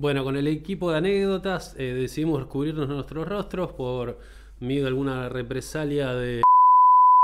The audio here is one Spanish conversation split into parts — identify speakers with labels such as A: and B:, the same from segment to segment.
A: Bueno, con el equipo de anécdotas eh, decidimos cubrirnos nuestros rostros por miedo a alguna represalia de...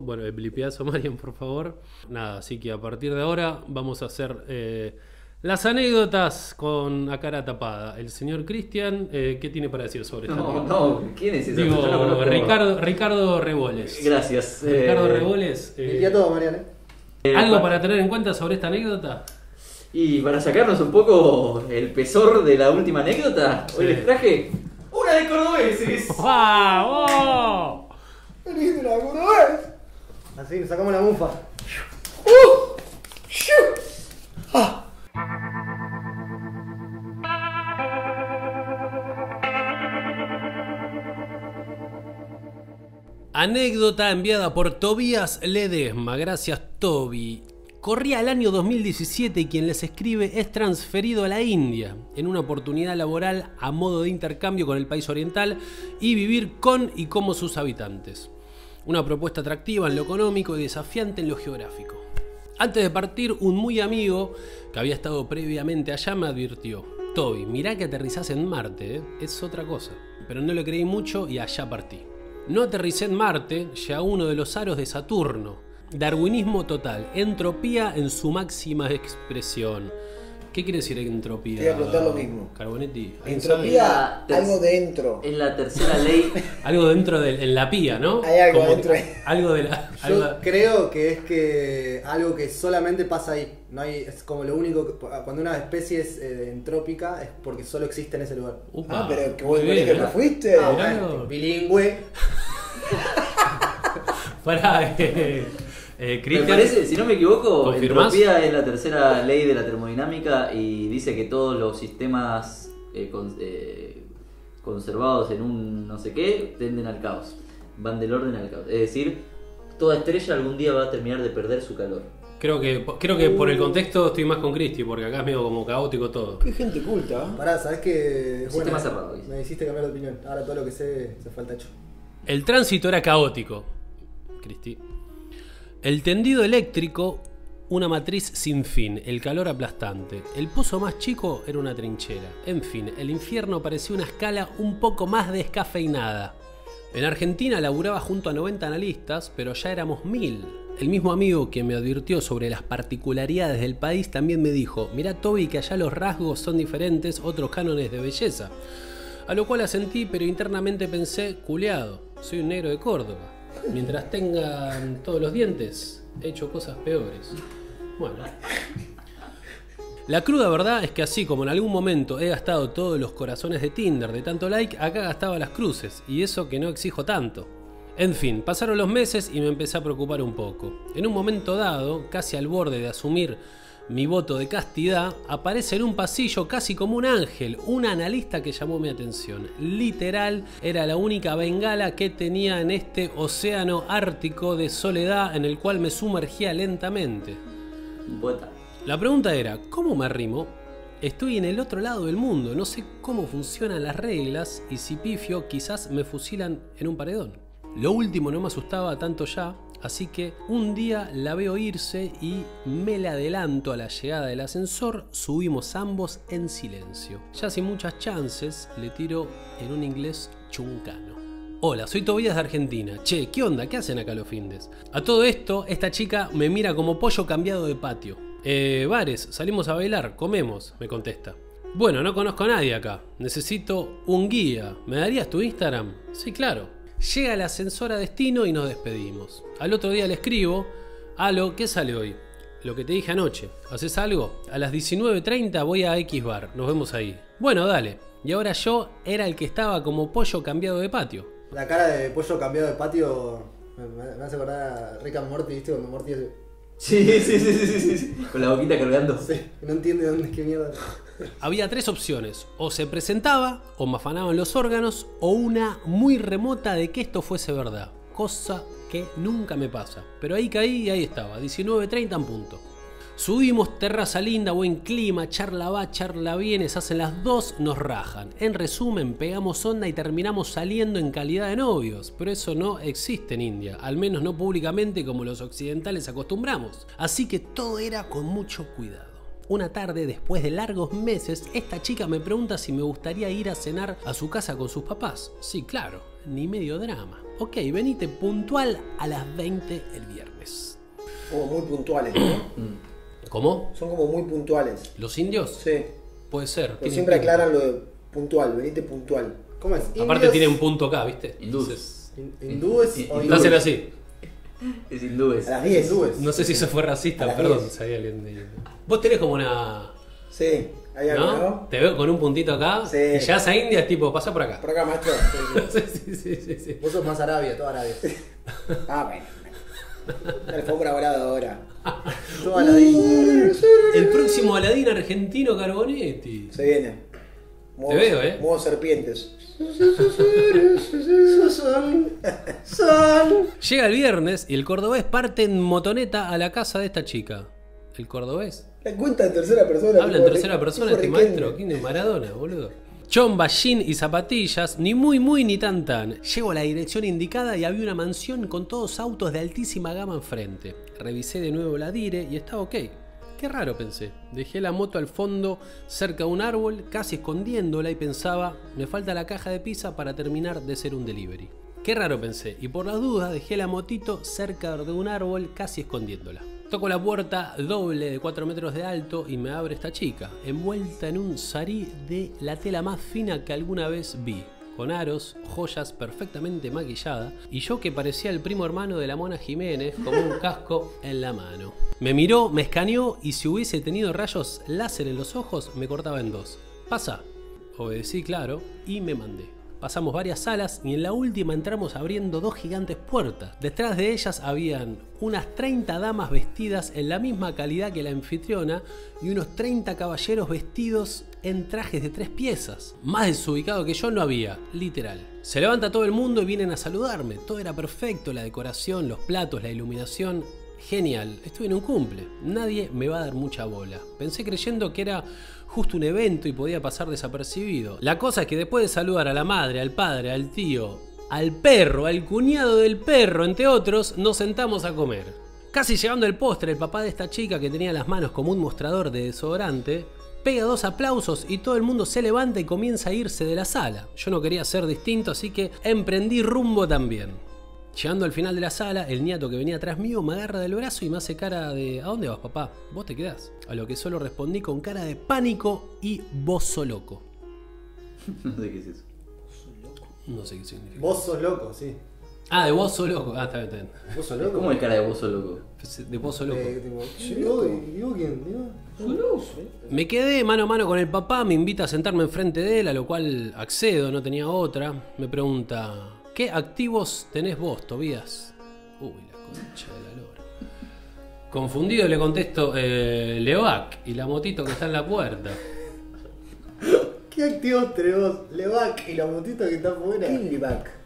A: Bueno, el blipiazo, Marian, por favor. Nada, así que a partir de ahora vamos a hacer eh, las anécdotas con a cara tapada. El señor Cristian, eh, ¿qué tiene para decir sobre esta
B: No,
A: anécdota?
B: no, ¿quién es ese?
A: Digo,
B: Yo no conozco.
A: Ricardo, Ricardo Reboles.
B: Gracias.
A: Ricardo
B: eh,
A: Reboles. eh,
C: Limpiá todo, Mariana.
B: eh,
A: ¿Algo
B: pa-
A: para tener en cuenta sobre esta anécdota?
B: Y para sacarnos un poco el pesor de la última anécdota,
A: Sí.
B: hoy les traje una de cordobeses.
A: ¡Vamos!
C: Veniste la cordobés. Así, nos sacamos la mufa.
A: Anécdota enviada por Tobías Ledesma. Gracias, Toby. Corría el año 2017 y quien les escribe es transferido a la India en una oportunidad laboral a modo de intercambio con el país oriental y vivir con y como sus habitantes. Una propuesta atractiva en lo económico y desafiante en lo geográfico. Antes de partir, un muy amigo que había estado previamente allá me advirtió: Toby, mirá que aterrizás en Marte, ¿eh? es otra cosa. Pero no le creí mucho y allá partí. No aterricé en Marte, ya uno de los aros de Saturno. Darwinismo total, entropía en su máxima expresión. ¿Qué quiere decir entropía?
C: Te iba a preguntar lo mismo.
A: Carbonetti.
C: Entropía, algo dentro.
B: Es la tercera ley.
A: Algo dentro de en la pía, ¿no?
C: Hay algo
A: Como
C: dentro
A: que-
C: ahí.
A: Algo de la.
D: Yo
A: algo-
D: creo que es que algo que solamente pasa ahí. No hay, es como lo único que, cuando una especie es eh, entrópica es porque solo existe en ese lugar.
A: Upa,
C: Ah, pero que vos
A: bien,
C: que
A: ¿eh?
C: no fuiste.
D: Ah, bueno, bilingüe.
A: Pará, eh, eh,
B: Me parece, si no me equivoco,
A: ¿Confirmás?
B: entropía es la tercera ley de la termodinámica y dice que todos los sistemas eh, con- eh, conservados en un no sé qué tenden al caos. Van del orden al caos. Es decir, toda estrella algún día va a terminar de perder su calor.
A: Creo que, creo que por el contexto estoy más con Cristi, porque acá es medio como caótico todo.
C: Qué gente culta. ¿eh?
D: Pará, ¿sabes
B: Sistema
D: buena.
B: cerrado, dice.
D: Me hiciste cambiar de opinión. Ahora todo lo que sé se falta hecho.
A: El tránsito era caótico. Cristi. El tendido eléctrico, una matriz sin fin, el calor aplastante. El pozo más chico era una trinchera. En fin, el infierno parecía una escala un poco más descafeinada. En Argentina laburaba junto a 90 analistas, pero ya éramos mil. El mismo amigo que me advirtió sobre las particularidades del país también me dijo, mirá Toby que allá los rasgos son diferentes, otros cánones de belleza. A lo cual asentí, pero internamente pensé, culeado, soy un negro de Córdoba. Mientras tengan todos los dientes, he hecho cosas peores. Bueno. La cruda verdad es que así como en algún momento he gastado todos los corazones de Tinder de tanto like, acá gastaba las cruces, y eso que no exijo tanto. En fin, pasaron los meses y me empecé a preocupar un poco. En un momento dado, casi al borde de asumir mi voto de castidad, aparece en un pasillo casi como un ángel, un analista que llamó mi atención. Literal, era la única bengala que tenía en este océano ártico de soledad en el cual me sumergía lentamente. La pregunta era, ¿cómo me arrimo? Estoy en el otro lado del mundo, no sé cómo funcionan las reglas y si pifio quizás me fusilan en un paredón. Lo último no me asustaba tanto ya, así que un día la veo irse y me le adelanto a la llegada del ascensor, subimos ambos en silencio. Ya sin muchas chances, le tiro en un inglés chuncano. Hola, soy Tobías de Argentina. Che, ¿qué onda? ¿Qué hacen acá los findes? A todo esto, esta chica me mira como pollo cambiado de patio. Eh, bares, salimos a bailar, comemos, me contesta. Bueno, no conozco a nadie acá. Necesito un guía. ¿Me darías tu Instagram? Sí, claro. Llega el ascensor a destino y nos despedimos. Al otro día le escribo, Alo, ¿qué sale hoy? Lo que te dije anoche. ¿Haces algo? A las 19.30 voy a X bar. Nos vemos ahí. Bueno, dale. Y ahora yo era el que estaba como pollo cambiado de patio.
D: La cara de pollo cambiado de patio me, hace acordar a Rick and Morty, ¿viste? Cuando Morty hace.
B: Sí, sí, sí, sí, sí, sí. Con la boquita cargando.
D: Sí, no entiende dónde qué mierda.
A: Había tres opciones, o se presentaba, o me afanaban los órganos, o una muy remota de que esto fuese verdad, cosa que nunca me pasa. Pero ahí caí y ahí estaba, 19.30 en punto. Subimos, terraza linda, buen clima, charla va, charla viene, se hacen las dos, nos rajan. En resumen, pegamos onda y terminamos saliendo en calidad de novios, pero eso no existe en India, al menos no públicamente como los occidentales acostumbramos. Así que todo era con mucho cuidado. Una tarde, después de largos meses, esta chica me pregunta si me gustaría ir a cenar a su casa con sus papás. Sí, claro, ni medio drama. Ok, venite puntual a las 20 el viernes.
E: Como muy puntuales, ¿no?
A: ¿Cómo?
E: Son como muy puntuales.
A: ¿Los indios?
E: Sí.
A: Puede ser.
E: Pero siempre aclaran lo de puntual, venite puntual.
D: ¿Cómo es?
A: Aparte
D: ¿Indios?
A: tiene un punto acá, ¿viste?
B: Hindúes.
D: hin- ¿Hindúes
A: hacen así.
B: Es hindúes.
E: A las 10.
D: Hindúes.
A: No sé si eso fue racista, perdón.
E: 10.
A: si hay alguien de- Vos tenés como una.
E: Sí, hay algo,
A: ¿No?
E: ¿no?
A: Te veo con un puntito acá.
E: Sí.
A: Y llegas a India, tipo, pasa por acá.
E: Por acá, maestro. Sí, sí.
A: sí, sí, sí, sí.
D: Vos sos más Arabia, toda Arabia.
E: Ah, bueno. La alfombra voladora.
D: Toda la de
A: El próximo Aladín argentino Carbonetti.
E: Se viene. Modo-
A: Te veo, ¿eh?
E: Modo serpientes.
D: Son. Son.
A: Llega el viernes y el cordobés parte en motoneta a la casa de esta chica. ¿El cordobés?
E: La cuenta en tercera persona.
A: Habla en tercera persona este maestro. ¿Quién es Maradona, boludo? Chomba, jean y zapatillas, ni muy muy ni tan tan. Llego a la dirección indicada y había una mansión con todos autos de altísima gama enfrente. Revisé de nuevo la dire y estaba ok. Qué raro pensé. Dejé la moto al fondo, cerca de un árbol, casi escondiéndola y pensaba, me falta la caja de pizza para terminar de ser un delivery. Qué raro pensé, y por las dudas dejé la motito cerca de un árbol, casi escondiéndola. Toco la puerta doble de 4 metros de alto y me abre esta chica, envuelta en un sarí de la tela más fina que alguna vez vi, con aros, joyas perfectamente maquillada, y yo que parecía el primo hermano de la Mona Jiménez con un casco en la mano. Me miró, me escaneó y si hubiese tenido rayos láser en los ojos me cortaba en dos. Pasa. Obedecí, claro, y me mandé. Pasamos varias salas y en la última entramos abriendo dos gigantes puertas. Detrás de ellas habían unas 30 damas vestidas en la misma calidad que la anfitriona y unos 30 caballeros vestidos en trajes de tres piezas. Más desubicado que yo no había, literal. Se levanta todo el mundo y vienen a saludarme. Todo era perfecto, la decoración, los platos, la iluminación. Genial, estuve en un cumple. Nadie me va a dar mucha bola. Pensé creyendo que era justo un evento y podía pasar desapercibido. La cosa es que después de saludar a la madre, al padre, al tío, al perro, al cuñado del perro, entre otros, nos sentamos a comer. Casi llegando el postre, el papá de esta chica que tenía las manos como un mostrador de desodorante, pega dos aplausos y todo el mundo se levanta y comienza a irse de la sala. Yo no quería ser distinto, así que emprendí rumbo también. Llegando al final de la sala, el nieto que venía atrás mío me agarra del brazo y me hace cara de ¿A dónde vas, papá? ¿Vos te quedás? A lo que solo respondí con cara de pánico y bozo loco.
B: No sé qué es eso.
A: No sé qué significa.
D: Vos sos loco, sí.
A: Ah, de bozo loco. Ah, está bien, está bien.
D: Vos sos loco.
B: ¿Cómo es cara de bozo loco?
A: De bozo loco.
D: Eh, tipo, che, ¿yo, ¿yo quién? ¿Yo?
A: Me quedé mano a mano con el papá, me invita a sentarme enfrente de él, a lo cual accedo, no tenía otra. Me pregunta, ¿qué activos tenés vos, Tobías? Uy, la concha de la lora. Confundido le contesto, eh, Leovac y la motito que está en la puerta.
D: ¿Qué activos tenemos? Levac y la motita que está afuera.
A: Levac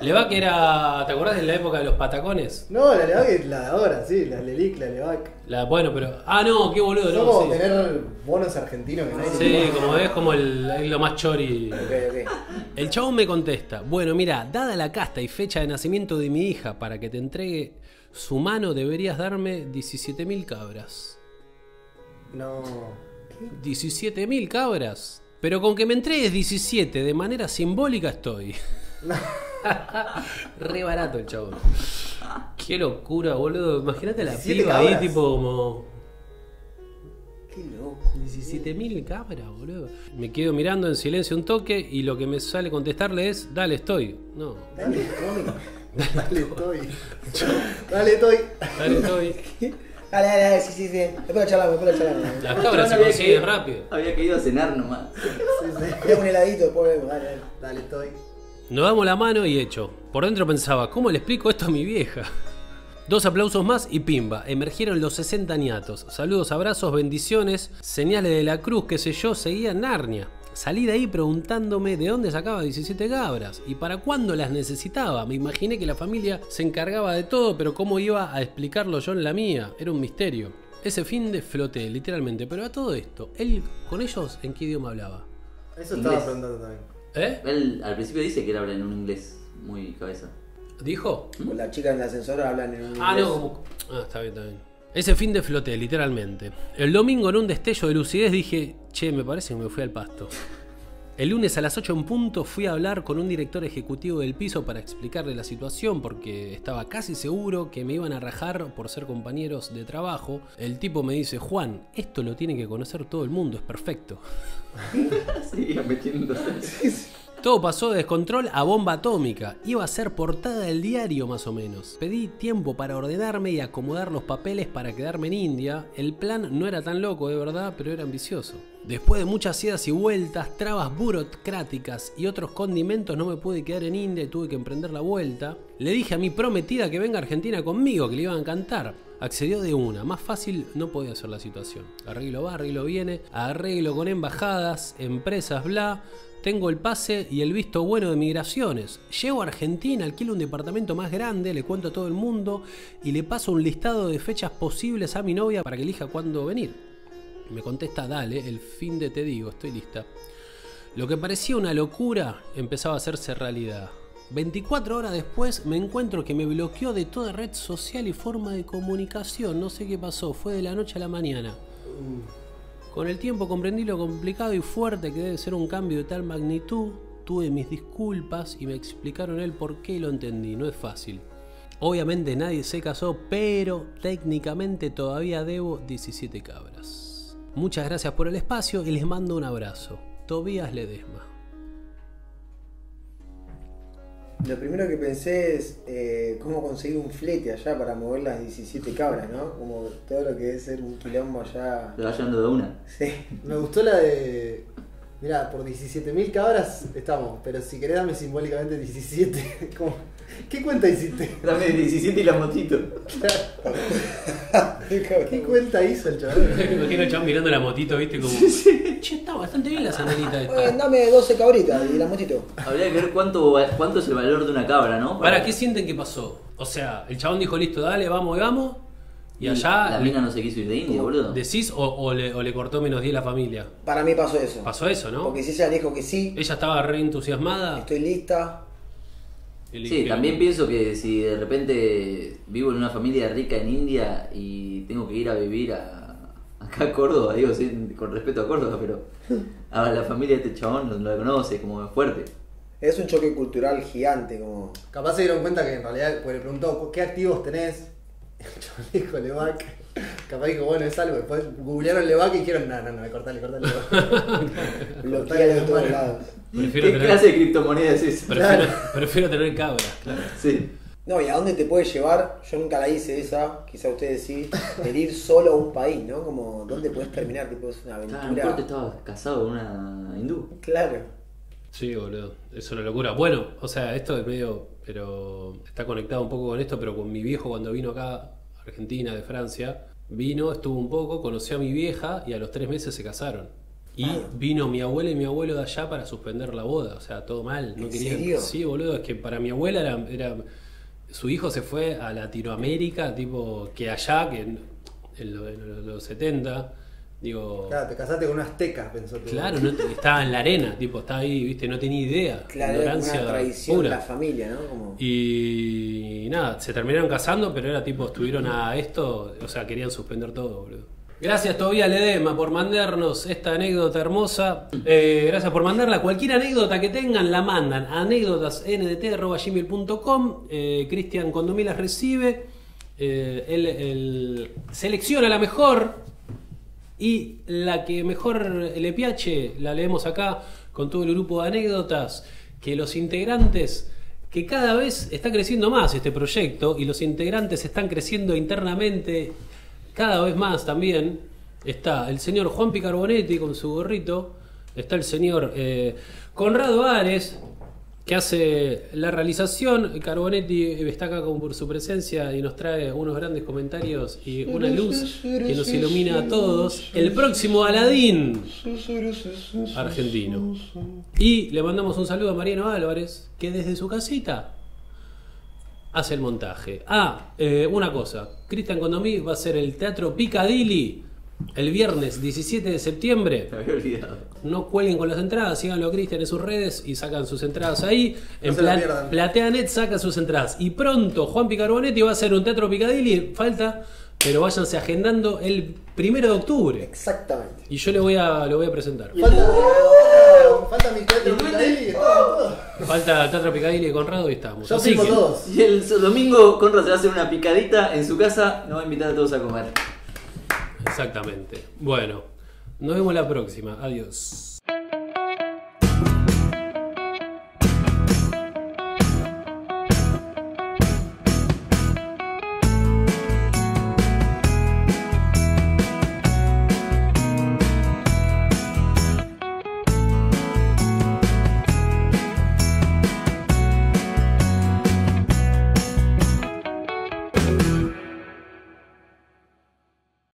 A: era, ¿te acordás de la época de los patacones?
D: No, la Levac es la de ahora, sí, la Lelic, la Levac.
A: La, bueno, pero... Ah, no, qué boludo, no,
D: como
A: sí.
D: tener bonos argentinos que nadie
A: Sí, como es como el, es lo más chori.
E: Ok, ok.
A: El chabón me contesta, bueno, mira, dada la casta y fecha de nacimiento de mi hija para que te entregue su mano deberías darme 17.000 cabras.
D: No.
A: 17.000 cabras. Pero con que me entregues 17 de manera simbólica estoy. Re barato el chabón. Qué locura, boludo. Imagínate la
E: 17
A: piba ahí
E: cabras.
A: tipo como...
E: Qué loco.
A: 17.000 cabras, boludo. Me quedo mirando en silencio un toque y lo que me sale contestarle es, dale, estoy. No,
E: Dale, estoy.
D: Dale, estoy. Dale, estoy.
A: dale, estoy.
E: Dale, dale, dale, sí, sí, sí. Después lo charlamos, después lo charlamos.
A: Las cabras se consiguen rápido.
B: Había que ir a cenar nomás.
D: Sí,
E: un heladito, después vemos, dale, dale.
D: Dale, estoy.
A: Nos damos la mano y hecho. Por dentro pensaba, ¿cómo le explico esto a mi vieja? Dos aplausos más y pimba, emergieron los 60 niatos. Saludos, abrazos, bendiciones, señales de la cruz, qué sé yo, seguía Narnia. Salí de ahí preguntándome de dónde sacaba 17 cabras y para cuándo las necesitaba. Me imaginé que la familia se encargaba de todo, pero cómo iba a explicarlo yo en la mía, era un misterio. Ese fin de floté, literalmente, pero a todo esto, él con ellos en qué idioma hablaba.
D: Eso estaba
B: Inglés.
D: preguntando también.
A: ¿Eh?
B: Él al principio dice que él habla en un inglés muy cabeza.
A: ¿Dijo?
E: Con la chica en el ascensor hablan en un
A: Ah,
E: inglés.
A: no, como... Ah, está bien, está bien. Ese fin de floté, literalmente. El domingo en un destello de lucidez dije, che, me parece que me fui al pasto. El lunes a las 8 en punto fui a hablar con un director ejecutivo del piso para explicarle la situación porque estaba casi seguro que me iban a rajar por ser compañeros de trabajo. El tipo me dice, Juan, esto lo tiene que conocer todo el mundo, es perfecto.
B: Metiéndose.
A: Todo pasó de descontrol a bomba atómica. Iba a ser portada del diario más o menos. Pedí tiempo para ordenarme y acomodar los papeles para quedarme en India. El plan no era tan loco de verdad, pero era ambicioso. Después de muchas idas y vueltas, trabas burocráticas y otros condimentos, no me pude quedar en India y tuve que emprender la vuelta. Le dije a mi prometida que venga a Argentina conmigo, que le iba a encantar. Accedió de una, más fácil no podía ser la situación. Arreglo va, arreglo viene, arreglo con embajadas, empresas, bla. Tengo el pase y el visto bueno de migraciones. Llego a Argentina, alquilo un departamento más grande, le cuento a todo el mundo y le paso un listado de fechas posibles a mi novia para que elija cuándo venir. Me contesta, dale, el fin de te digo, estoy lista. Lo que parecía una locura empezaba a hacerse realidad. 24 horas después me encuentro que me bloqueó de toda red social y forma de comunicación. No sé qué pasó, fue de la noche a la mañana. Con el tiempo comprendí lo complicado y fuerte que debe ser un cambio de tal magnitud. Tuve mis disculpas y me explicaron el por qué lo entendí. No es fácil. Obviamente nadie se casó, pero técnicamente todavía debo 17 cabras. Muchas gracias por el espacio y les mando un abrazo. Tobías Ledesma.
E: Lo primero que pensé es eh, cómo conseguir un flete allá para mover las 17 cabras, ¿no? Como todo lo que debe ser un quilombo allá.
B: Lo va llevando de una.
E: Sí.
D: Me gustó la de. Mirá, por 17.000 cabras estamos, pero si querés dame simbólicamente 17. Como, ¿Qué cuenta hiciste?
B: Dame 17 y la motito.
D: ¿Qué cuenta hizo el chaval?
A: Me imagino el chabón mirando la motito, viste, como. Che, está bastante bien la
E: Bueno,
A: esta.
E: dame 12 cabritas y la motito.
B: Habría que ver cuánto, cuánto es el valor de una cabra, ¿no?
A: ¿Para qué sienten que pasó? O sea, el chabón dijo, listo, dale, vamos y vamos. Y allá.
B: La mina no se quiso ir de India, boludo.
A: ¿Decís o, o le, o le cortó menos 10 la familia?
E: Para mí pasó eso.
A: Pasó eso, ¿no?
E: Porque si ella dijo que sí,
A: Ella estaba re entusiasmada.
E: estoy lista.
B: Sí, también pienso que si de repente vivo en una familia rica en India y tengo que ir a vivir a, acá a Córdoba, digo sí, con respeto a Córdoba, pero a la familia de este chabón no la conoce, como es fuerte.
E: Es un choque cultural gigante, como.
D: Capaz se dieron cuenta que en realidad, pues le preguntó, ¿qué activos tenés? El dijo Levac. Capaz dijo, bueno, es algo. Después googlearon Levac y dijeron, no, no, no, cortale, cortale.
E: bloquea de todos lados.
A: Prefiero
B: ¿Qué
A: tener,
B: clase de criptomoneda es
A: prefiero, prefiero tener cabras, claro.
B: Sí.
E: No, ¿y a dónde te puede llevar? Yo nunca la hice esa, quizá ustedes sí, el ir solo a un país, ¿no? Como, ¿dónde puedes terminar? Tipo, es una
B: Ah,
E: aventura.
B: mejor te estabas casado con una hindú.
E: Claro.
A: Sí, boludo, es una locura. Bueno, o sea, esto es medio, pero está conectado un poco con esto, pero con mi viejo cuando vino acá Argentina, de Francia, vino, estuvo un poco, conoció a mi vieja y a los tres meses se casaron. Y vino mi abuela y mi abuelo de allá para suspender la boda, o sea, todo mal. No
E: ¿En
A: querían-
E: serio?
A: Sí, boludo, es que para mi abuela era, era- su hijo se fue a Latinoamérica, tipo, que allá, que en, en lo- en los 70, digo...
D: Claro, te casaste con una azteca, pensó tu
A: Claro, no estaba en la arena, tipo, estaba ahí, viste, no tenía idea.
E: Claro, era una tradición
A: pura.
E: de la familia, ¿no? Como...
A: Y nada, se terminaron casando, pero era tipo, estuvieron a esto, o sea, querían suspender todo, boludo. Gracias todavía Ledema por mandarnos esta anécdota hermosa. Eh, gracias por mandarla. Cualquier anécdota que tengan la mandan a anécdotasndt.gmail.com. Eh, Cristian cuando me las recibe, eh, él, él selecciona la mejor y la que mejor le piache, la leemos acá con todo el grupo de anécdotas, que los integrantes, que cada vez está creciendo más este proyecto y los integrantes están creciendo internamente cada vez más también. Está el señor Juan Picarbonetti con su gorrito, está el señor eh, Conrado Ares, que hace la realización. Carbonetti destaca por su presencia y nos trae unos grandes comentarios y una luz que nos ilumina a todos. El próximo Aladín argentino. Y le mandamos un saludo a Mariano Álvarez, que desde su casita hace el montaje. Ah, eh, una cosa. Cristian Condomí va a ser el Teatro Piccadilly el viernes 17 de septiembre.
B: Había olvidado.
A: No cuelguen con las entradas, síganlo a Cristian en sus redes y sacan sus entradas ahí. En
D: se la
A: Pla-. PlateaNet saca sus entradas. Y pronto Juan Picarbonetti va a hacer un teatro Picadilly, falta, pero váyanse agendando el primero de octubre.
E: Exactamente.
A: Y yo le voy a, lo voy a presentar.
D: Falta, falta mi teatro todo.
A: Falta Teatro Picadilly con Conrado y estamos.
D: Yo
A: Así que,
D: todos.
B: Y el domingo Conrad se va a hacer una picadita en su casa, nos va a invitar a todos a comer.
A: exactamente. Bueno, nos vemos la próxima. Adiós.